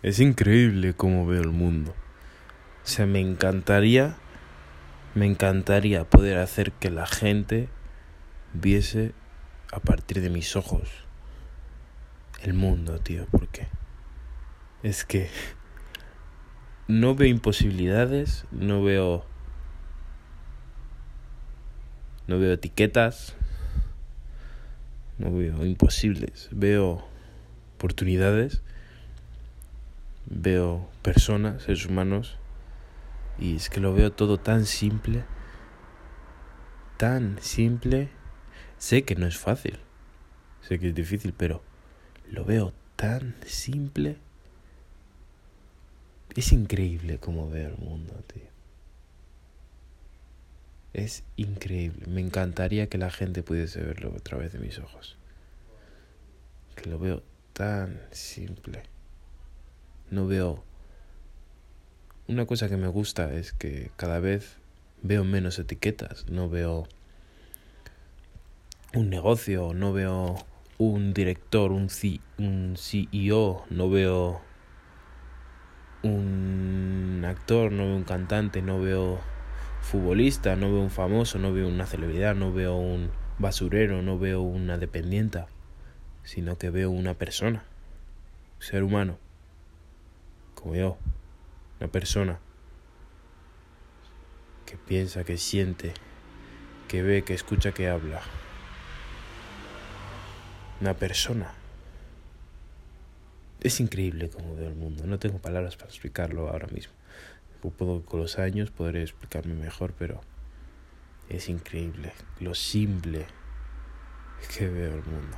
Es increíble cómo veo el mundo. O sea, me encantaría, me encantaría poder hacer que la gente viese a partir de mis ojos el mundo, tío, porque es que no veo imposibilidades, no veo no veo etiquetas, no veo imposibles, veo oportunidades veo personas, seres humanos, y es que lo veo todo tan simple, tan simple. Sé que no es fácil, sé que es difícil, pero lo veo tan simple. Es increíble cómo veo el mundo, tío. Es increíble. Me encantaría que la gente pudiese verlo a través de mis ojos. Que lo veo tan simple no veo... Una cosa que me gusta es que cada vez veo menos etiquetas, no veo un negocio, no veo un director, un, un CEO, no veo un actor, no veo un cantante, no veo futbolista, no veo un famoso, no veo una celebridad, no veo un basurero, no veo una dependienta, sino que veo una persona, ser humano como yo, una persona que piensa, que siente, que ve, que escucha, que habla. Una persona. Es increíble como veo el mundo. No tengo palabras para explicarlo ahora mismo. Puedo, con los años podré explicarme mejor, pero es increíble lo simple que veo el mundo.